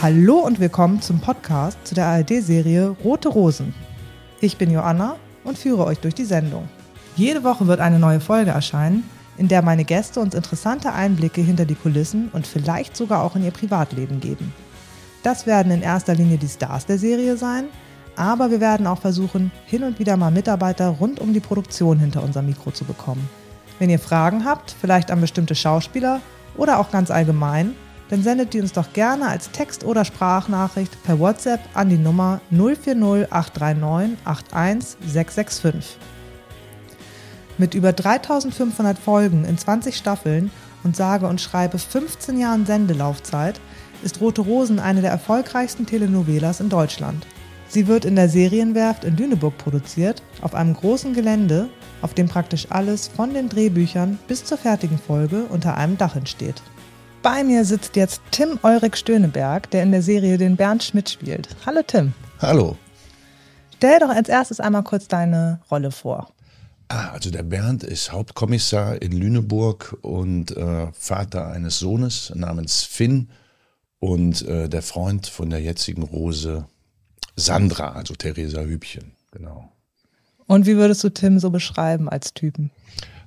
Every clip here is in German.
Hallo und willkommen zum Podcast zu der ARD-Serie Rote Rosen. Ich bin Joanna und führe euch durch die Sendung. Jede Woche wird eine neue Folge erscheinen, in der meine Gäste uns interessante Einblicke hinter die Kulissen und vielleicht sogar auch in ihr Privatleben geben. Das werden in erster Linie die Stars der Serie sein, aber wir werden auch versuchen, hin und wieder mal Mitarbeiter rund um die Produktion hinter unser Mikro zu bekommen. Wenn ihr Fragen habt, vielleicht an bestimmte Schauspieler oder auch ganz allgemein, dann sendet die uns doch gerne als Text- oder Sprachnachricht per WhatsApp an die Nummer 040 839 81665. Mit über 3500 Folgen in 20 Staffeln und sage und schreibe 15 Jahren Sendelaufzeit ist Rote Rosen eine der erfolgreichsten Telenovelas in Deutschland. Sie wird in der Serienwerft in Lüneburg produziert, auf einem großen Gelände, auf dem praktisch alles von den Drehbüchern bis zur fertigen Folge unter einem Dach entsteht. Bei mir sitzt jetzt Tim Ulrich Stöneberg, der in der Serie den Bernd Schmidt spielt. Hallo Tim. Hallo. Stell doch als erstes einmal kurz deine Rolle vor. Ah, also der Bernd ist Hauptkommissar in Lüneburg und äh, Vater eines Sohnes namens Finn und äh, der Freund von der jetzigen Rose Sandra, also Theresa Hübchen, genau. Und wie würdest du Tim so beschreiben als Typen?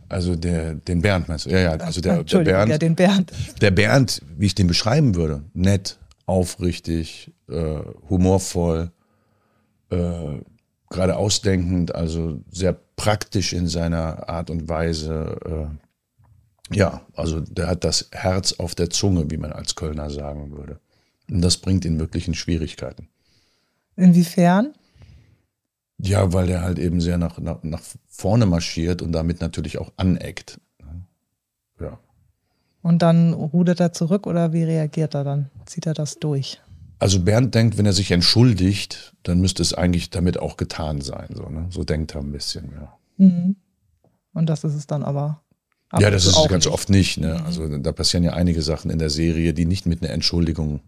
Also der, den Bernd meinst du? Ja, ja, also der, der Bernd. ja, den Bernd. Der Bernd, wie ich den beschreiben würde, nett, aufrichtig, äh, humorvoll, äh, gerade ausdenkend, also sehr praktisch in seiner Art und Weise. Äh, ja, also der hat das Herz auf der Zunge, wie man als Kölner sagen würde. Und das bringt ihn wirklich in Schwierigkeiten. Inwiefern? Ja, weil der halt eben sehr nach, nach, nach vorne marschiert und damit natürlich auch aneckt. Ja. Und dann rudert er zurück oder wie reagiert er dann? Zieht er das durch? Also Bernd denkt, wenn er sich entschuldigt, dann müsste es eigentlich damit auch getan sein. So, ne? so denkt er ein bisschen, ja. Mhm. Und das ist es dann aber. ab ja, das ist es ganz nicht. oft nicht. Ne? Also da passieren ja einige Sachen in der Serie, die nicht mit einer Entschuldigung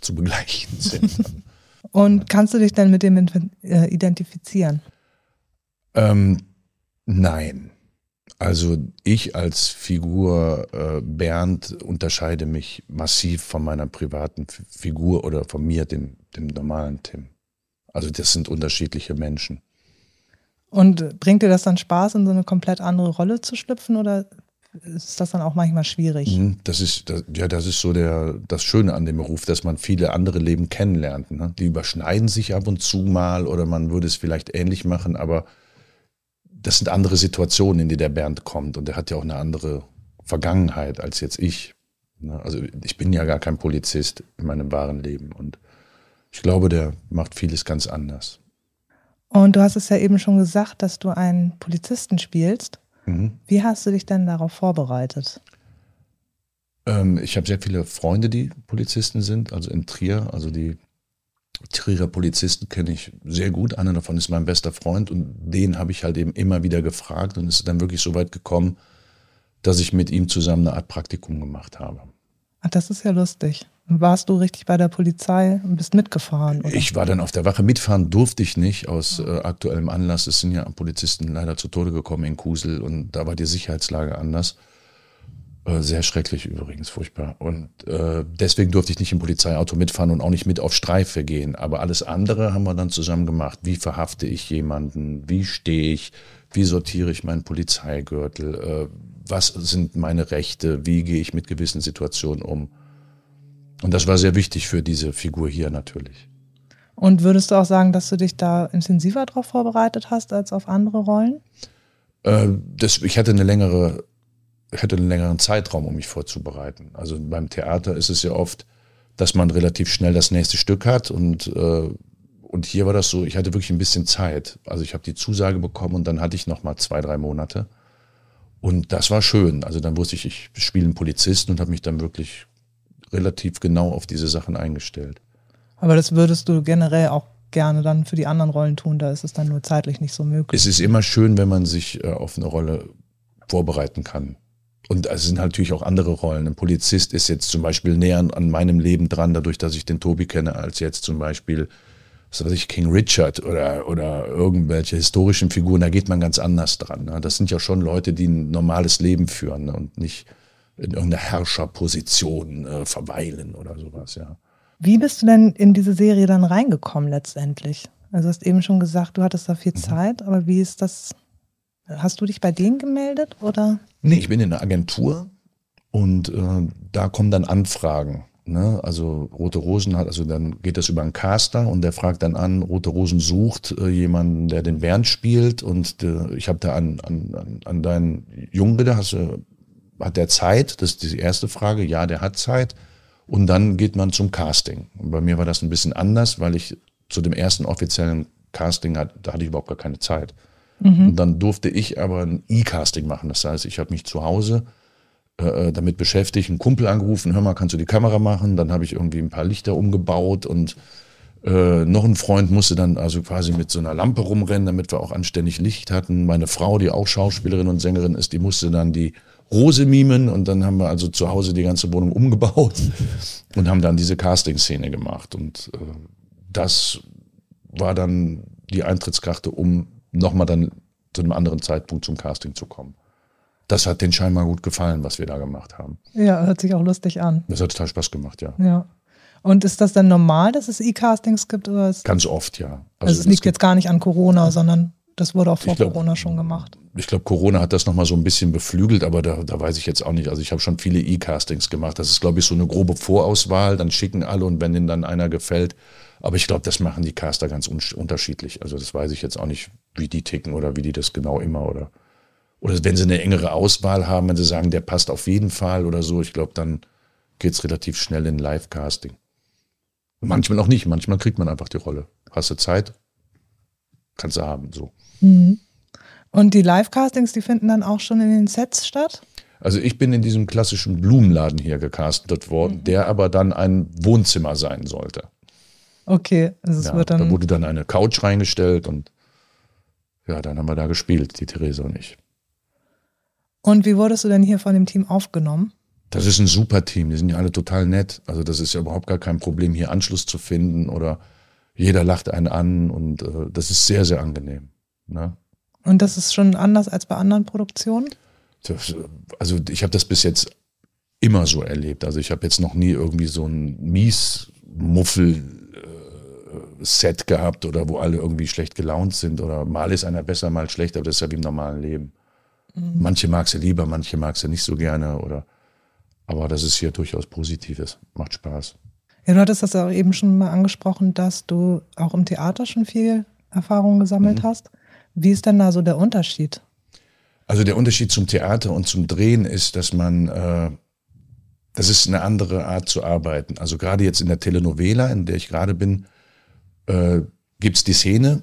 zu begleichen sind. Und kannst du dich denn mit dem äh, identifizieren? ähm, nein. Also ich als Figur äh, Bernd unterscheide mich massiv von meiner privaten F Figur oder von mir, dem, dem normalen Tim. Also das sind unterschiedliche Menschen. Und bringt dir das dann Spaß, in so eine komplett andere Rolle zu schlüpfen oder ist das dann auch manchmal schwierig? Mhm, Das ist, das, ja, das ist so der, das Schöne an dem Beruf, dass man viele andere Leben kennenlernt. Ne? Die überschneiden sich ab und zu mal oder man würde es vielleicht ähnlich machen, aber das sind andere Situationen, in die der Bernd kommt und der hat ja auch eine andere Vergangenheit als jetzt ich. Ne? Also ich bin ja gar kein Polizist in meinem wahren Leben und ich glaube, der macht vieles ganz anders. Und du hast es ja eben schon gesagt, dass du einen Polizisten spielst. Mhm. Wie hast du dich denn darauf vorbereitet? Ähm, ich habe sehr viele Freunde, die Polizisten sind, also in Trier. Also die Trierer Polizisten kenne ich sehr gut. Einer davon ist mein bester Freund und den habe ich halt eben immer wieder gefragt und es ist dann wirklich so weit gekommen, dass ich mit ihm zusammen eine Art Praktikum gemacht habe. Ach, das ist ja lustig. Warst du richtig bei der Polizei und bist mitgefahren? Oder? Ich war dann auf der Wache. Mitfahren durfte ich nicht aus äh, aktuellem Anlass. Es sind ja Polizisten leider zu Tode gekommen in Kusel und da war die Sicherheitslage anders. Äh, sehr schrecklich übrigens, furchtbar. Und äh, deswegen durfte ich nicht im Polizeiauto mitfahren und auch nicht mit auf Streife gehen. Aber alles andere haben wir dann zusammen gemacht. Wie verhafte ich jemanden? Wie stehe ich? Wie sortiere ich meinen Polizeigürtel? Äh, was sind meine Rechte? Wie gehe ich mit gewissen Situationen um? Und das war sehr wichtig für diese Figur hier natürlich. Und würdest du auch sagen, dass du dich da intensiver darauf vorbereitet hast als auf andere Rollen? Äh, das, ich hatte eine längere, ich hatte einen längeren Zeitraum, um mich vorzubereiten. Also beim Theater ist es ja oft, dass man relativ schnell das nächste Stück hat und äh, und hier war das so, ich hatte wirklich ein bisschen Zeit. Also ich habe die Zusage bekommen und dann hatte ich noch mal zwei, drei Monate. Und das war schön. Also dann wusste ich, ich spiele einen Polizisten und habe mich dann wirklich relativ genau auf diese Sachen eingestellt. Aber das würdest du generell auch gerne dann für die anderen Rollen tun, da ist es dann nur zeitlich nicht so möglich. Es ist immer schön, wenn man sich äh, auf eine Rolle vorbereiten kann. Und es sind natürlich auch andere Rollen. Ein Polizist ist jetzt zum Beispiel näher an, an meinem Leben dran, dadurch, dass ich den Tobi kenne, als jetzt zum Beispiel, was weiß ich, King Richard oder, oder irgendwelche historischen Figuren. Da geht man ganz anders dran. Ne? Das sind ja schon Leute, die ein normales Leben führen ne? und nicht in irgendeiner Herrscherposition äh, verweilen oder sowas, ja. Wie bist du denn in diese Serie dann reingekommen letztendlich? Also du hast eben schon gesagt, du hattest da viel mhm. Zeit, aber wie ist das? Hast du dich bei denen gemeldet oder? Nee, ich bin in einer Agentur und äh, da kommen dann Anfragen. Ne? Also Rote Rosen hat, also dann geht das über einen Caster und der fragt dann an, Rote Rosen sucht äh, jemanden, der den Bernd spielt und äh, ich habe da an, an, an deinen Jungen bitte, hast du, hat der Zeit? Das ist die erste Frage. Ja, der hat Zeit. Und dann geht man zum Casting. Und bei mir war das ein bisschen anders, weil ich zu dem ersten offiziellen Casting, hat, da hatte ich überhaupt gar keine Zeit. Mhm. Und dann durfte ich aber ein E-Casting machen. Das heißt, ich habe mich zu Hause äh, äh, damit beschäftigt, einen Kumpel angerufen, hör mal, kannst du die Kamera machen? Dann habe ich irgendwie ein paar Lichter umgebaut und äh, noch ein Freund musste dann also quasi mit so einer Lampe rumrennen, damit wir auch anständig Licht hatten. Meine Frau, die auch Schauspielerin und Sängerin ist, die musste dann die Rose mimen und dann haben wir also zu Hause die ganze Wohnung umgebaut und haben dann diese Casting-Szene gemacht. Und äh, das war dann die Eintrittskarte, um nochmal dann zu einem anderen Zeitpunkt zum Casting zu kommen das hat den scheinbar gut gefallen, was wir da gemacht haben. Ja, hört sich auch lustig an. Das hat total Spaß gemacht, ja. Ja. Und ist das dann normal, dass es E-Castings gibt? Oder Ganz oft, ja. Also, also es liegt jetzt gar nicht an Corona, sondern das wurde auch vor glaub, Corona schon gemacht. Ich glaube, Corona hat das nochmal so ein bisschen beflügelt, aber da, da weiß ich jetzt auch nicht. Also ich habe schon viele E-Castings gemacht. Das ist, glaube ich, so eine grobe Vorauswahl. Dann schicken alle und wenn ihnen dann einer gefällt. Aber ich glaube, das machen die Caster ganz un unterschiedlich. Also das weiß ich jetzt auch nicht, wie die ticken oder wie die das genau immer oder oder wenn sie eine engere Auswahl haben, wenn sie sagen, der passt auf jeden Fall oder so, ich glaube, dann geht es relativ schnell in Live-Casting. Manchmal auch nicht, manchmal kriegt man einfach die Rolle. Hast du Zeit? Kannst du haben, so. Mhm. Und die Live-Castings, die finden dann auch schon in den Sets statt? Also ich bin in diesem klassischen Blumenladen hier gecastet worden, mhm. der aber dann ein Wohnzimmer sein sollte. Okay, also es ja, wird dann. Da wurde dann eine Couch reingestellt und ja, dann haben wir da gespielt, die Theresa und ich. Und wie wurdest du denn hier von dem Team aufgenommen? Das ist ein super Team, die sind ja alle total nett. Also das ist ja überhaupt gar kein Problem, hier Anschluss zu finden oder jeder lacht einen an und äh, das ist sehr, sehr angenehm. Ne? Und das ist schon anders als bei anderen Produktionen? Das, also ich habe das bis jetzt immer so erlebt. Also ich habe jetzt noch nie irgendwie so ein Mies-Muffel-Set gehabt oder wo alle irgendwie schlecht gelaunt sind oder mal ist einer besser, mal schlechter, aber das ist ja wie im normalen Leben. Mhm. Manche mag sie lieber, manche mag sie nicht so gerne oder aber das ist hier durchaus Positives. Macht Spaß. Ja, du hattest das auch eben schon mal angesprochen, dass du auch im Theater schon viel Erfahrung gesammelt mhm. hast. Wie ist denn da so der Unterschied? Also der Unterschied zum Theater und zum Drehen ist, dass man, äh, das ist eine andere Art zu arbeiten. Also gerade jetzt in der Telenovela, in der ich gerade bin, äh, gibt es die Szene,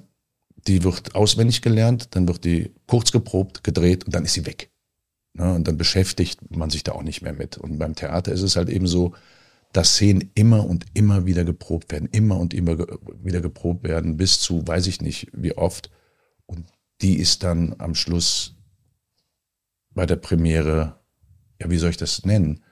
die wird auswendig gelernt, dann wird die kurz geprobt, gedreht und dann ist sie weg. Ne? Und dann beschäftigt man sich da auch nicht mehr mit. Und beim Theater ist es halt eben so, dass Szenen immer und immer wieder geprobt werden, immer und immer wieder geprobt werden, bis zu, weiß ich nicht, wie oft. Und die ist dann am Schluss bei der Premiere, ja, wie soll ich das nennen?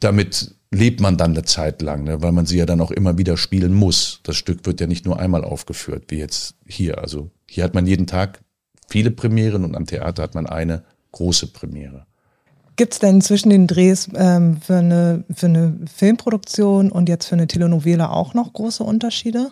Damit lebt man dann eine Zeit lang, ne? weil man sie ja dann auch immer wieder spielen muss. Das Stück wird ja nicht nur einmal aufgeführt, wie jetzt hier. Also hier hat man jeden Tag viele Premieren und am Theater hat man eine große Premiere. Gibt es denn zwischen den Drehs ähm, für, eine, für eine Filmproduktion und jetzt für eine Telenovela auch noch große Unterschiede?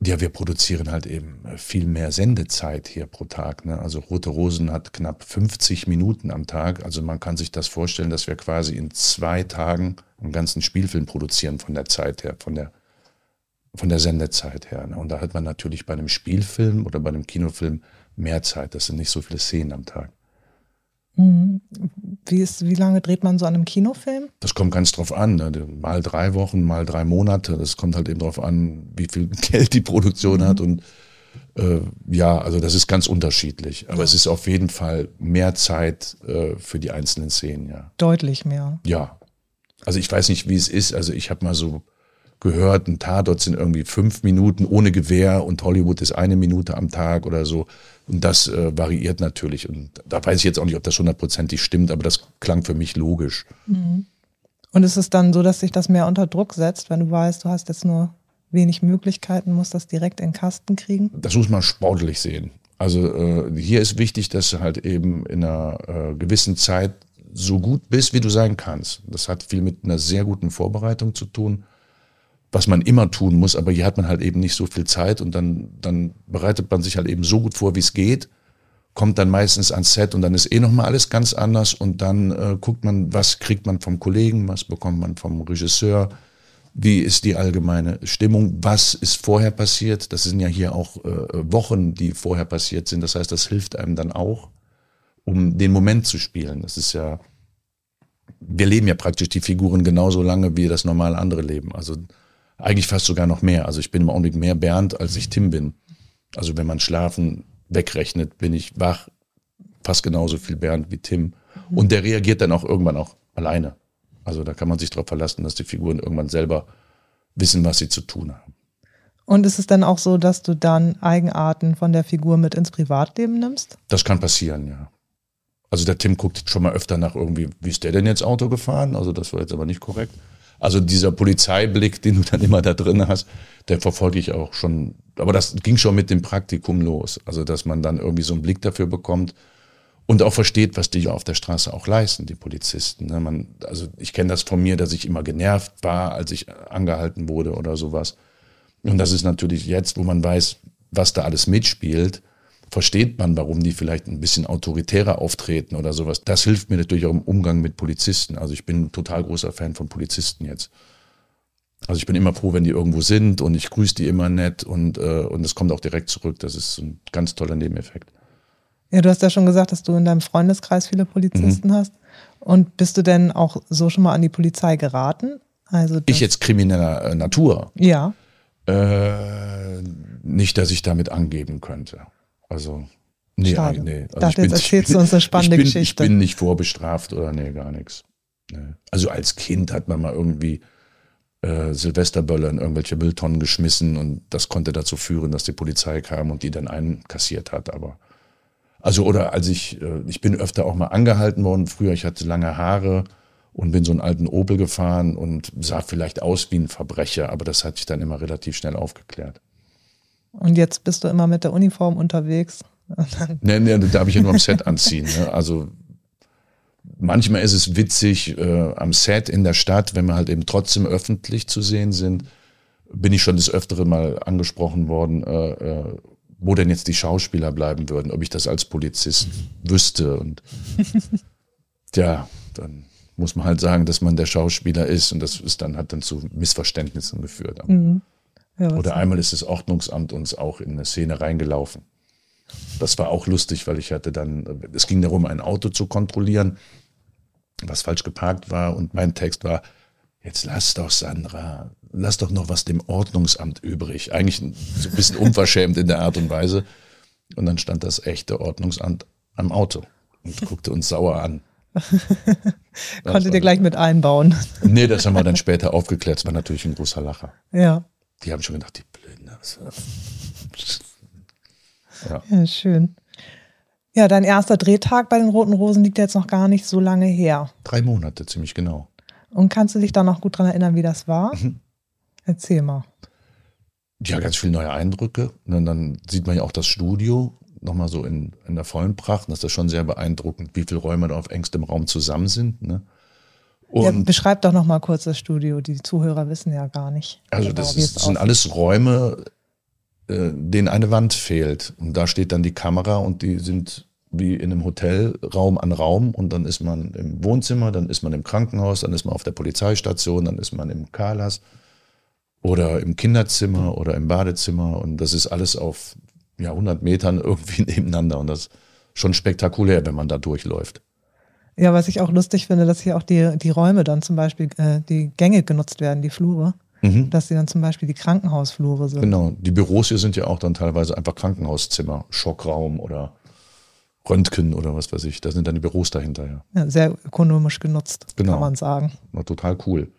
Ja, wir produzieren halt eben äh, viel mehr Sendezeit hier pro Tag. Ne? Also Rote Rosen hat knapp 50 Minuten am Tag. Also man kann sich das vorstellen, dass wir quasi in zwei Tagen einen ganzen Spielfilm produzieren von der Zeit her, von der, von der Sendezeit her. Ne? Und da hat man natürlich bei einem Spielfilm oder bei einem Kinofilm mehr Zeit. Das sind nicht so viele Szenen am Tag. Mhm. Wie, ist, wie lange dreht man so an einem Kinofilm? Das kommt ganz drauf an. Ne? Mal drei Wochen, mal drei Monate. Das kommt halt eben drauf an, wie viel Geld die Produktion mhm. hat. Und äh, ja, also das ist ganz unterschiedlich. Aber ja. es ist auf jeden Fall mehr Zeit äh, für die einzelnen Szenen, ja. Deutlich mehr. Ja. Also ich weiß nicht, wie es ist. Also ich habe mal so gehört, ein Tatort sind irgendwie fünf Minuten ohne Gewehr und Hollywood ist eine Minute am Tag oder so. Und das äh, variiert natürlich. Und da weiß ich jetzt auch nicht, ob das hundertprozentig stimmt, aber das klang für mich logisch. Mhm. Und ist es dann so, dass sich das mehr unter Druck setzt, wenn du weißt, du hast jetzt nur wenig Möglichkeiten, musst das direkt in den Kasten kriegen? Das muss man sportlich sehen. Also äh, hier ist wichtig, dass du halt eben in einer äh, gewissen Zeit so gut bist, wie du sein kannst. Das hat viel mit einer sehr guten Vorbereitung zu tun, was man immer tun muss, aber hier hat man halt eben nicht so viel Zeit und dann, dann bereitet man sich halt eben so gut vor, wie es geht, kommt dann meistens ans Set und dann ist eh nochmal alles ganz anders und dann äh, guckt man, was kriegt man vom Kollegen, was bekommt man vom Regisseur, wie ist die allgemeine Stimmung, was ist vorher passiert. Das sind ja hier auch äh, Wochen, die vorher passiert sind. Das heißt, das hilft einem dann auch, um den Moment zu spielen. Das ist ja, wir leben ja praktisch die Figuren genauso lange, wie das normal andere leben. Also eigentlich fast sogar noch mehr. Also ich bin im Augenblick mehr Bernd, als ich Tim bin. Also wenn man Schlafen wegrechnet, bin ich wach, fast genauso viel Bernd wie Tim. Und der reagiert dann auch irgendwann auch alleine. Also da kann man sich darauf verlassen, dass die Figuren irgendwann selber wissen, was sie zu tun haben. Und ist es dann auch so, dass du dann Eigenarten von der Figur mit ins Privatleben nimmst? Das kann passieren, ja. Also der Tim guckt schon mal öfter nach irgendwie, wie ist der denn jetzt Auto gefahren? Also das war jetzt aber nicht korrekt. Also dieser Polizeiblick, den du dann immer da drin hast, der verfolge ich auch schon. Aber das ging schon mit dem Praktikum los. Also dass man dann irgendwie so einen Blick dafür bekommt, und auch versteht, was die auf der Straße auch leisten, die Polizisten. Ne? Man, also ich kenne das von mir, dass ich immer genervt war, als ich angehalten wurde oder sowas. Und das ist natürlich jetzt, wo man weiß, was da alles mitspielt, versteht man, warum die vielleicht ein bisschen autoritärer auftreten oder sowas. Das hilft mir natürlich auch im Umgang mit Polizisten. Also ich bin ein total großer Fan von Polizisten jetzt. Also ich bin immer froh, wenn die irgendwo sind und ich grüße die immer nett und, äh, und es kommt auch direkt zurück. Das ist ein ganz toller Nebeneffekt. Ja, du hast ja schon gesagt, dass du in deinem Freundeskreis viele Polizisten mhm. hast. Und bist du denn auch so schon mal an die Polizei geraten? Also ich jetzt krimineller äh, Natur? Ja. Äh, nicht, dass ich damit angeben könnte. Also, nee, Schade. nee. Also dachte, jetzt erzählst du uns eine spannende ich bin, Geschichte. Ich bin nicht vorbestraft oder nee, gar nichts. Nee. Also als Kind hat man mal irgendwie äh, Silvesterböller in irgendwelche Mülltonnen geschmissen und das konnte dazu führen, dass die Polizei kam und die dann einkassiert hat. Aber also oder als ich, äh, ich bin öfter auch mal angehalten worden früher, ich hatte lange Haare und bin so einen alten Opel gefahren und sah vielleicht aus wie ein Verbrecher, aber das hat sich dann immer relativ schnell aufgeklärt. Und jetzt bist du immer mit der Uniform unterwegs? nee, nee, darf ich ja nur am Set anziehen. Ne? Also manchmal ist es witzig äh, am Set in der Stadt, wenn wir halt eben trotzdem öffentlich zu sehen sind, bin ich schon des Öfteren mal angesprochen worden, äh, äh, wo denn jetzt die Schauspieler bleiben würden, ob ich das als Polizist wüsste. Und ja, dann muss man halt sagen, dass man der Schauspieler ist und das ist dann hat dann zu Missverständnissen geführt. Mhm. Ja, Oder einmal ist das Ordnungsamt uns auch in eine Szene reingelaufen. Das war auch lustig, weil ich hatte dann, es ging darum, ein Auto zu kontrollieren, was falsch geparkt war und mein Text war, jetzt lass doch Sandra, lass doch noch was dem Ordnungsamt übrig. Eigentlich so ein bisschen unverschämt in der Art und Weise. Und dann stand das echte Ordnungsamt am Auto und guckte uns sauer an. Konntet ihr gleich mit einbauen? nee, das haben wir dann später aufgeklärt. Es war natürlich ein großer Lacher. Ja. Die haben schon gedacht, die Blöden. Ja. ja, schön. Ja, dein erster Drehtag bei den Roten Rosen liegt jetzt noch gar nicht so lange her. Drei Monate, ziemlich genau. Und kannst du dich da noch gut dran erinnern, wie das war? Mhm. Erzähl mal. Ja, ganz viele neue Eindrücke. Und dann sieht man ja auch das Studio nochmal so in, in der vollen Pracht. das ist schon sehr beeindruckend, wie viele Räume da auf engstem Raum zusammen sind. Ne? Ja, beschreib doch nochmal kurz das Studio. Die Zuhörer wissen ja gar nicht. Also genau, das, ist, das sind alles Räume, äh, denen eine Wand fehlt. Und da steht dann die Kamera und die sind wie in einem Hotel Raum an Raum und dann ist man im Wohnzimmer, dann ist man im Krankenhaus, dann ist man auf der Polizeistation, dann ist man im Karlas oder im Kinderzimmer oder im Badezimmer und das ist alles auf ja, 100 Metern irgendwie nebeneinander und das ist schon spektakulär, wenn man da durchläuft. Ja, was ich auch lustig finde, dass hier auch die, die Räume dann zum Beispiel, äh, die Gänge genutzt werden, die Flure. Mhm. Dass sie dann zum Beispiel die Krankenhausflure sind. Genau, die Büros hier sind ja auch dann teilweise einfach Krankenhauszimmer, Schockraum oder Röntgen oder was weiß ich. Da sind dann die Büros dahinter, ja. ja sehr ökonomisch genutzt, genau. kann man sagen. War total cool.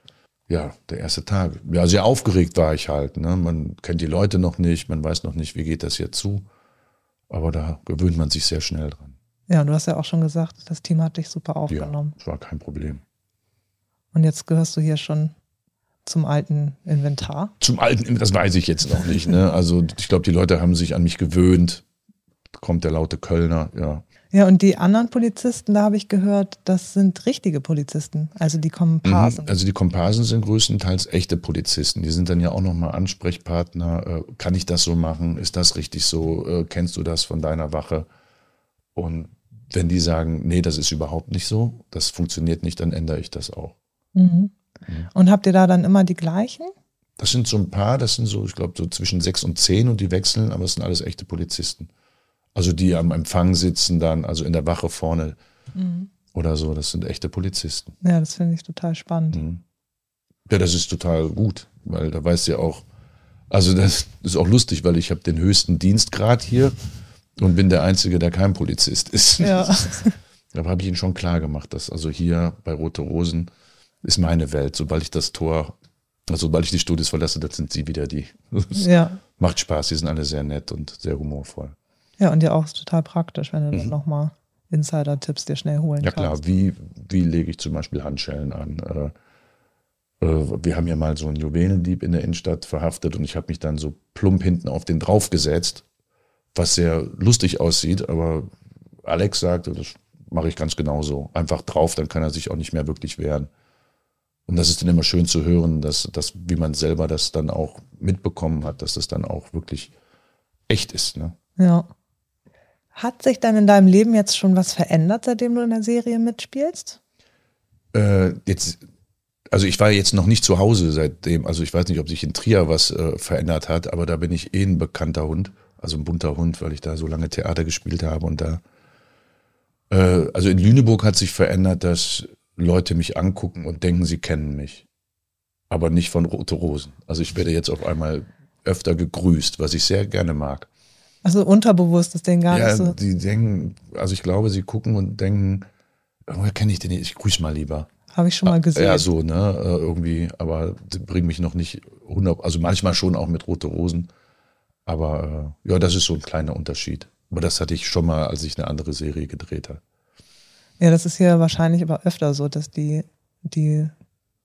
Ja, der erste Tag. Ja, sehr aufgeregt war ich halt. Ne? Man kennt die Leute noch nicht, man weiß noch nicht, wie geht das jetzt zu. Aber da gewöhnt man sich sehr schnell dran. Ja, du hast ja auch schon gesagt, das Team hat dich super aufgenommen. Ja, das war kein Problem. Und jetzt gehörst du hier schon zum alten Inventar? Zum alten, das weiß ich jetzt noch nicht. Ne? Also ich glaube, die Leute haben sich an mich gewöhnt kommt der laute Kölner, ja. Ja, und die anderen Polizisten, da habe ich gehört, das sind richtige Polizisten, also die Komparsen. Mhm, also die Komparsen sind größtenteils echte Polizisten. Die sind dann ja auch nochmal Ansprechpartner. Äh, kann ich das so machen? Ist das richtig so? Äh, kennst du das von deiner Wache? Und wenn die sagen, nee, das ist überhaupt nicht so, das funktioniert nicht, dann ändere ich das auch. Mhm. Mhm. Und habt ihr da dann immer die gleichen? Das sind so ein paar, das sind so, ich glaube, so zwischen sechs und zehn und die wechseln, aber es sind alles echte Polizisten. Also die am Empfang sitzen dann, also in der Wache vorne mhm. oder so, das sind echte Polizisten. Ja, das finde ich total spannend. Mhm. Ja, das ist total gut, weil da weiß ja auch, also das ist auch lustig, weil ich habe den höchsten Dienstgrad hier und bin der Einzige, der kein Polizist ist. Ja. Da habe ich Ihnen schon klar gemacht, dass also hier bei Rote Rosen ist meine Welt. Sobald ich das Tor, also sobald ich die Studios verlasse, das sind Sie wieder die. Ja. Macht Spaß, Sie sind alle sehr nett und sehr humorvoll. Ja, und ja auch total praktisch, wenn du mhm. dann nochmal Insider-Tipps dir schnell holen ja, kannst. Ja klar, wie, wie lege ich zum Beispiel Handschellen an? Äh, äh, wir haben ja mal so einen Juwelendieb in der Innenstadt verhaftet und ich habe mich dann so plump hinten auf den draufgesetzt, was sehr lustig aussieht, aber Alex sagte, das mache ich ganz genauso. Einfach drauf, dann kann er sich auch nicht mehr wirklich wehren. Und das ist dann immer schön zu hören, dass, dass wie man selber das dann auch mitbekommen hat, dass das dann auch wirklich echt ist. Ne? Ja. Hat sich dann in deinem Leben jetzt schon was verändert, seitdem du in der Serie mitspielst? Äh, jetzt, also ich war jetzt noch nicht zu Hause seitdem, also ich weiß nicht, ob sich in Trier was äh, verändert hat, aber da bin ich eh ein bekannter Hund, also ein bunter Hund, weil ich da so lange Theater gespielt habe und da, äh, also in Lüneburg hat sich verändert, dass Leute mich angucken und denken, sie kennen mich, aber nicht von Rote Rosen. Also ich werde jetzt auf einmal öfter gegrüßt, was ich sehr gerne mag. Also unterbewusst ist denen gar ja, nicht so. Die denken, also ich glaube, sie gucken und denken, woher kenne ich den nicht? Ich grüße mal lieber. Habe ich schon mal gesehen. Ja, so, ne, äh, irgendwie, aber bringen mich noch nicht 100, also manchmal schon auch mit Rote Rosen. Aber äh, ja, das ist so ein kleiner Unterschied. Aber das hatte ich schon mal, als ich eine andere Serie gedreht habe. Ja, das ist hier wahrscheinlich aber öfter so, dass die, die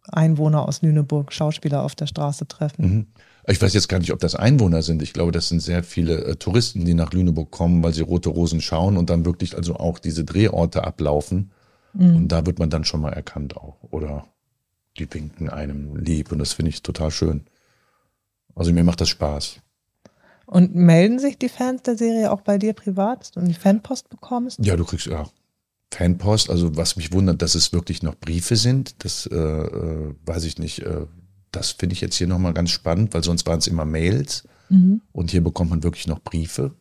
Einwohner aus Lüneburg Schauspieler auf der Straße treffen. Mhm. Ich weiß jetzt gar nicht, ob das Einwohner sind. Ich glaube, das sind sehr viele äh, Touristen, die nach Lüneburg kommen, weil sie Rote Rosen schauen und dann wirklich also auch diese Drehorte ablaufen. Mhm. Und da wird man dann schon mal erkannt auch. Oder die winken einem lieb und das finde ich total schön. Also mir macht das Spaß. Und melden sich die Fans der Serie auch bei dir privat, dass du die Fanpost bekommst? Ja, du kriegst ja Fanpost. Also was mich wundert, dass es wirklich noch Briefe sind. Das äh, äh weiß ich nicht. Äh, das finde ich jetzt hier nochmal ganz spannend, weil sonst waren es immer Mails mhm. und hier bekommt man wirklich noch Briefe.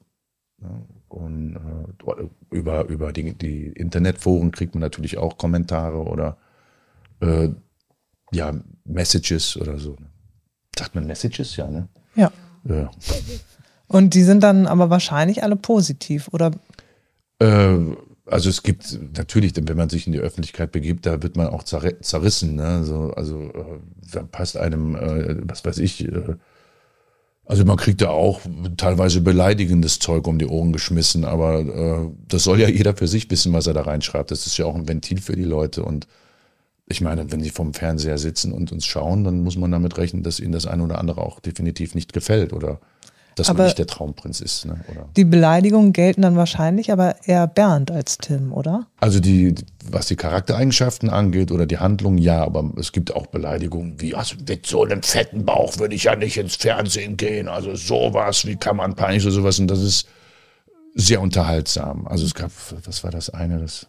Und äh, über, über die, die, Internetforen kriegt man natürlich auch Kommentare oder äh, ja, Messages oder so. Sagt man Messages? Ja, ne? Ja. ja. Und die sind dann aber wahrscheinlich alle positiv, oder? Äh, also es gibt natürlich, wenn man sich in die Öffentlichkeit begibt, da wird man auch zerrissen. Ne? Also, also äh, da passt einem, äh, was weiß ich, äh, also man kriegt da auch teilweise beleidigendes Zeug um die Ohren geschmissen, aber äh, das soll ja jeder für sich wissen, was er da reinschreibt. Das ist ja auch ein Ventil für die Leute. Und ich meine, wenn sie vom Fernseher sitzen und uns schauen, dann muss man damit rechnen, dass ihnen das eine oder andere auch definitiv nicht gefällt oder dass aber man nicht der Traumprinz ist. Ne? Die Beleidigungen gelten dann wahrscheinlich aber eher Bernd als Tim, oder? Also die, was die Charaktereigenschaften angeht oder die Handlung, ja, aber es gibt auch Beleidigungen wie, also mit so einem fetten Bauch würde ich ja nicht ins Fernsehen gehen. Also sowas, wie kann man peinlich oder sowas. Und das ist sehr unterhaltsam. Also es gab, was war das eine? Das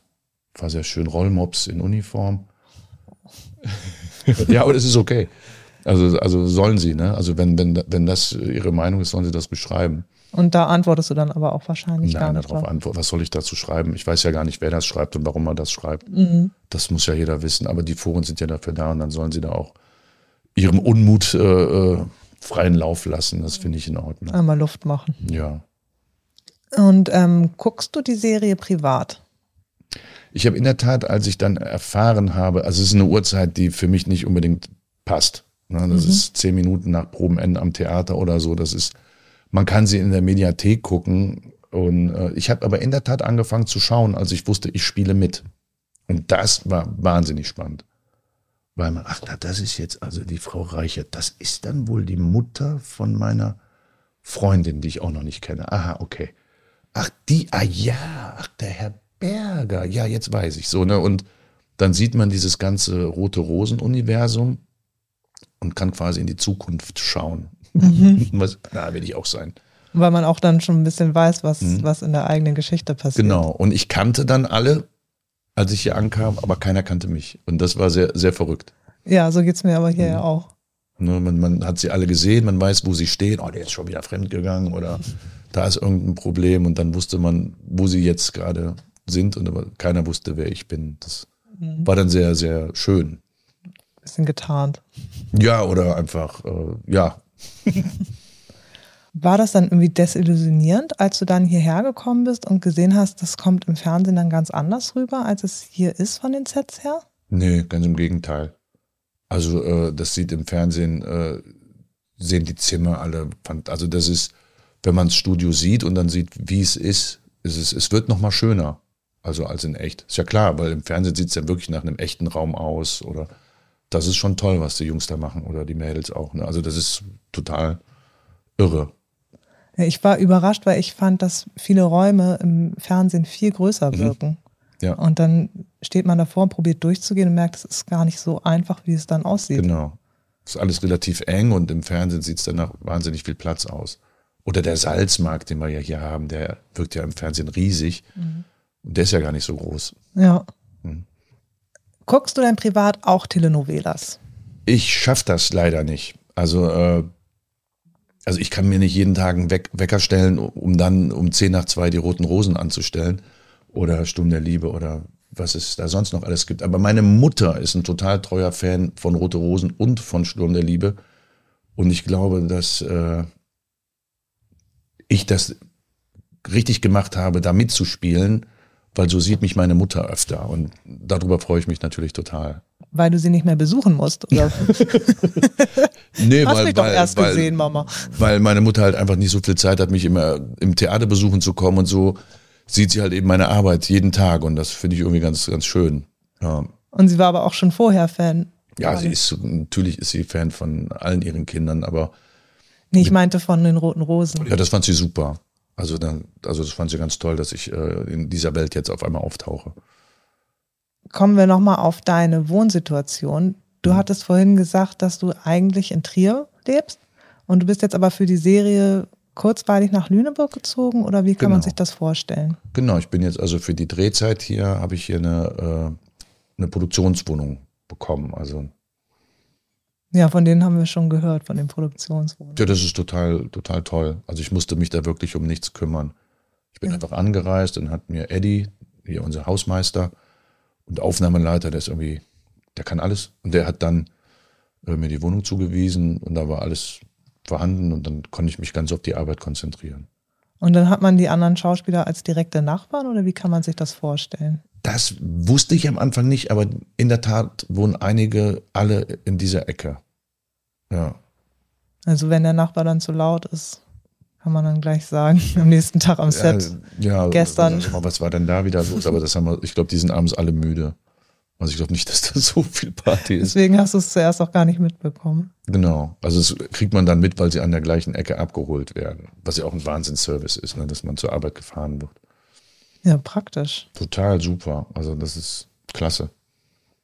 war sehr schön, Rollmops in Uniform. ja, aber das ist okay. Also, also sollen sie, ne? Also wenn, wenn, wenn das ihre Meinung ist, sollen sie das beschreiben. Und da antwortest du dann aber auch wahrscheinlich Nein, gar nicht. darauf antworten. Was soll ich dazu schreiben? Ich weiß ja gar nicht, wer das schreibt und warum man das schreibt. Mhm. Das muss ja jeder wissen. Aber die Foren sind ja dafür da und dann sollen sie da auch ihrem Unmut äh, äh freien Lauf lassen. Das finde ich in Ordnung. Einmal Luft machen. Ja. Und ähm, guckst du die Serie privat? Ich habe in der Tat, als ich dann erfahren habe, also es ist eine Uhrzeit, die für mich nicht unbedingt passt. Ne, das mhm. ist zehn Minuten nach Probenende am Theater oder so. Das ist, man kann sie in der Mediathek gucken. Und äh, ich habe aber in der Tat angefangen zu schauen, als ich wusste, ich spiele mit. Und das war wahnsinnig spannend. Weil man, ach, das ist jetzt also die Frau Reichert, das ist dann wohl die Mutter von meiner Freundin, die ich auch noch nicht kenne. Aha, okay. Ach, die, ah ja, ach, der Herr Berger, ja, jetzt weiß ich so, ne? Und dann sieht man dieses ganze rote Rosen-Universum und kann quasi in die Zukunft schauen. Mhm. Was, na, will ich auch sein. Weil man auch dann schon ein bisschen weiß, was, mhm. was in der eigenen Geschichte passiert. Genau. Und ich kannte dann alle, als ich hier ankam, aber keiner kannte mich. Und das war sehr, sehr verrückt. Ja, so geht es mir aber hier mhm. ja auch. Ne, man, man, hat sie alle gesehen, man weiß, wo sie stehen. Oh, der ist schon wieder fremdgegangen oder da ist irgendein Problem. Und dann wusste man, wo sie jetzt gerade sind. Und aber keiner wusste, wer ich bin. Das mhm. war dann sehr, sehr schön. Bisschen getarnt. Ja, oder einfach, äh, ja. War das dann irgendwie desillusionierend, als du dann hierher gekommen bist und gesehen hast, das kommt im Fernsehen dann ganz anders rüber, als es hier ist von den Sets her? Nee, ganz im Gegenteil. Also äh, das sieht im Fernsehen, äh, sehen die Zimmer alle, also das ist, wenn man das Studio sieht und dann sieht, wie es ist, ist es, es wird nochmal schöner, also als in echt. Ist ja klar, weil im Fernsehen sieht es ja wirklich nach einem echten Raum aus oder das ist schon toll, was die Jungs da machen oder die Mädels auch. Ne? Also das ist total irre. Ich war überrascht, weil ich fand, dass viele Räume im Fernsehen viel größer mhm. wirken. Mhm. Ja. Und dann steht man davor und probiert durchzugehen und merkt, es ist gar nicht so einfach, wie es dann aussieht. Genau. Es ist alles relativ eng und im Fernsehen sieht es dann nach wahnsinnig viel Platz aus. Oder der Salzmarkt, den wir ja hier haben, der wirkt ja im Fernsehen riesig. Mhm. Und der ist ja gar nicht so groß. Ja. Mhm. Guckst du denn privat auch Telenovelas? Ich schaffe das leider nicht. Also, äh, also ich kann mir nicht jeden Tag einen Wecker stellen, um dann um 10 nach 2 die roten Rosen anzustellen oder Sturm der Liebe oder was es da sonst noch alles gibt. Aber meine Mutter ist ein total treuer Fan von Rote Rosen und von Sturm der Liebe. Und ich glaube, dass äh, ich das richtig gemacht habe, da mitzuspielen, weil so sieht mich meine Mutter öfter. Und darüber freue ich mich natürlich total. Weil du sie nicht mehr besuchen musst, oder? nee, Hast weil, mich doch erst weil, gesehen, Mama. Weil meine Mutter halt einfach nicht so viel Zeit hat, mich immer im Theater besuchen zu kommen und so sieht sie halt eben meine Arbeit jeden Tag und das finde ich irgendwie ganz, ganz schön. Ja. Und sie war aber auch schon vorher Fan. Ja, sie ist, natürlich ist sie Fan von allen ihren Kindern, aber. Nee, ich meinte von den Roten Rosen. Ja, das fand sie super. Also, dann, also das fand sie ganz toll, dass ich äh, in dieser Welt jetzt auf einmal auftauche. Kommen wir nochmal auf deine Wohnsituation. Du mhm. hattest vorhin gesagt, dass du eigentlich in Trier lebst und du bist jetzt aber für die Serie kurzweilig nach Lüneburg gezogen oder wie kann genau. man sich das vorstellen? Genau, ich bin jetzt also für die Drehzeit hier, habe ich hier eine, äh, eine Produktionswohnung bekommen. Also ja, von denen haben wir schon gehört, von den Produktionswohnungen. Ja, das ist total, total toll. Also ich musste mich da wirklich um nichts kümmern. Ich bin ja. einfach angereist und hat mir Eddie, hier unser Hausmeister und Aufnahmeleiter, der ist irgendwie, der kann alles. Und der hat dann äh, mir die Wohnung zugewiesen und da war alles vorhanden und dann konnte ich mich ganz auf die Arbeit konzentrieren. Und dann hat man die anderen Schauspieler als direkte Nachbarn oder wie kann man sich das vorstellen? Das wusste ich am Anfang nicht, aber in der Tat wohnen einige alle in dieser Ecke. Ja. Also wenn der Nachbar dann zu laut ist, kann man dann gleich sagen, am nächsten Tag am Set. Ja, ja gestern. Mal, was war denn da wieder los? Aber das haben wir, ich glaube, die sind abends alle müde. Also ich glaube nicht, dass da so viel Party ist. Deswegen hast du es zuerst auch gar nicht mitbekommen. Genau. Also das kriegt man dann mit, weil sie an der gleichen Ecke abgeholt werden. Was ja auch ein Wahnsinnsservice ist, ne? dass man zur Arbeit gefahren wird. Ja, praktisch. Total super. Also das ist klasse.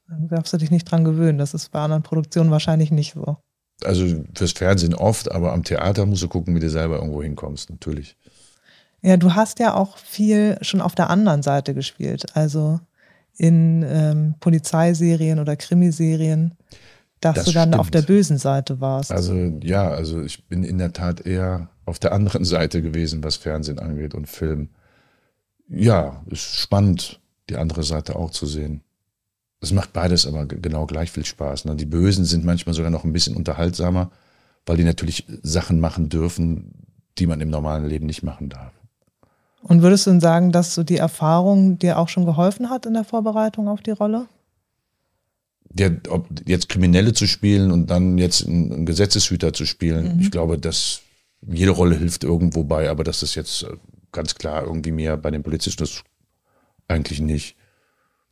Dann darfst du dich nicht dran gewöhnen. Das ist bei anderen Produktionen wahrscheinlich nicht so. Also fürs Fernsehen oft, aber am Theater musst du gucken, wie du selber irgendwo hinkommst, natürlich. Ja, du hast ja auch viel schon auf der anderen Seite gespielt. Also in ähm, Polizeiserien oder Krimiserien, dass das du dann stimmt. auf der bösen Seite warst. Also ja, also ich bin in der Tat eher auf der anderen Seite gewesen, was Fernsehen angeht und Film. Ja, ist spannend, die andere Seite auch zu sehen. Es macht beides aber genau gleich viel Spaß. Ne? Die Bösen sind manchmal sogar noch ein bisschen unterhaltsamer, weil die natürlich Sachen machen dürfen, die man im normalen Leben nicht machen darf. Und würdest du denn sagen, dass so die Erfahrung dir auch schon geholfen hat in der Vorbereitung auf die Rolle? Ja, ob jetzt Kriminelle zu spielen und dann jetzt einen Gesetzeshüter zu spielen, mhm. ich glaube, dass jede Rolle hilft irgendwo bei, aber das ist jetzt äh, ganz klar irgendwie mehr bei den Polizisten ist eigentlich nicht.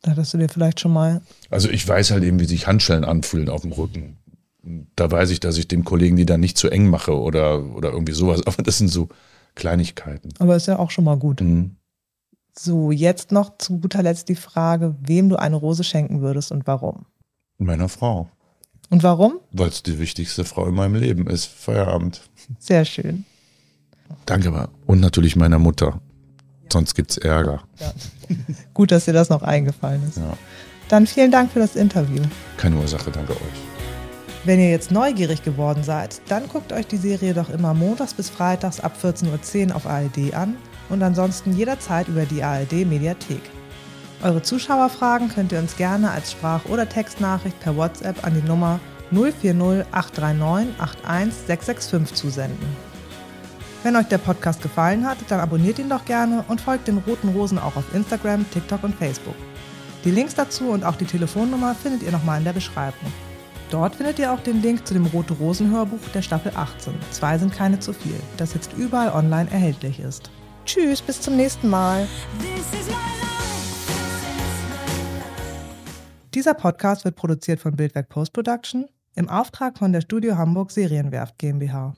Da hattest du dir vielleicht schon mal. Also ich weiß halt eben, wie sich Handschellen anfühlen auf dem Rücken. Da weiß ich, dass ich dem Kollegen die dann nicht zu eng mache oder, oder irgendwie sowas. Aber das sind so Kleinigkeiten. Aber ist ja auch schon mal gut. Mhm. So, jetzt noch zu guter Letzt die Frage, wem du eine Rose schenken würdest und warum. Meiner Frau. Und warum? Weil es die wichtigste Frau in meinem Leben ist. Feierabend. Sehr schön. Danke, aber. Und natürlich meiner Mutter. Sonst gibt's Ärger. Ja. Gut, dass dir das noch eingefallen ist. Ja. Dann vielen Dank für das Interview. Keine Ursache, danke euch. Wenn ihr jetzt neugierig geworden seid, dann guckt euch die Serie doch immer montags bis freitags ab 14.10 Uhr auf ARD an und ansonsten jederzeit über die ARD Mediathek. Eure Zuschauerfragen könnt ihr uns gerne als Sprach- oder Textnachricht per WhatsApp an die Nummer 040 839 81665 zusenden. Wenn euch der Podcast gefallen hat, dann abonniert ihn doch gerne und folgt den Roten Rosen auch auf Instagram, TikTok und Facebook. Die Links dazu und auch die Telefonnummer findet ihr nochmal in der Beschreibung. Dort findet ihr auch den Link zu dem Rote Rosen Hörbuch der Staffel 18. Zwei sind keine zu viel, das jetzt überall online erhältlich ist. Tschüss, bis zum nächsten Mal. Dieser Podcast wird produziert von Bildwerk Post Production im Auftrag von der Studio Hamburg Serienwerft GmbH.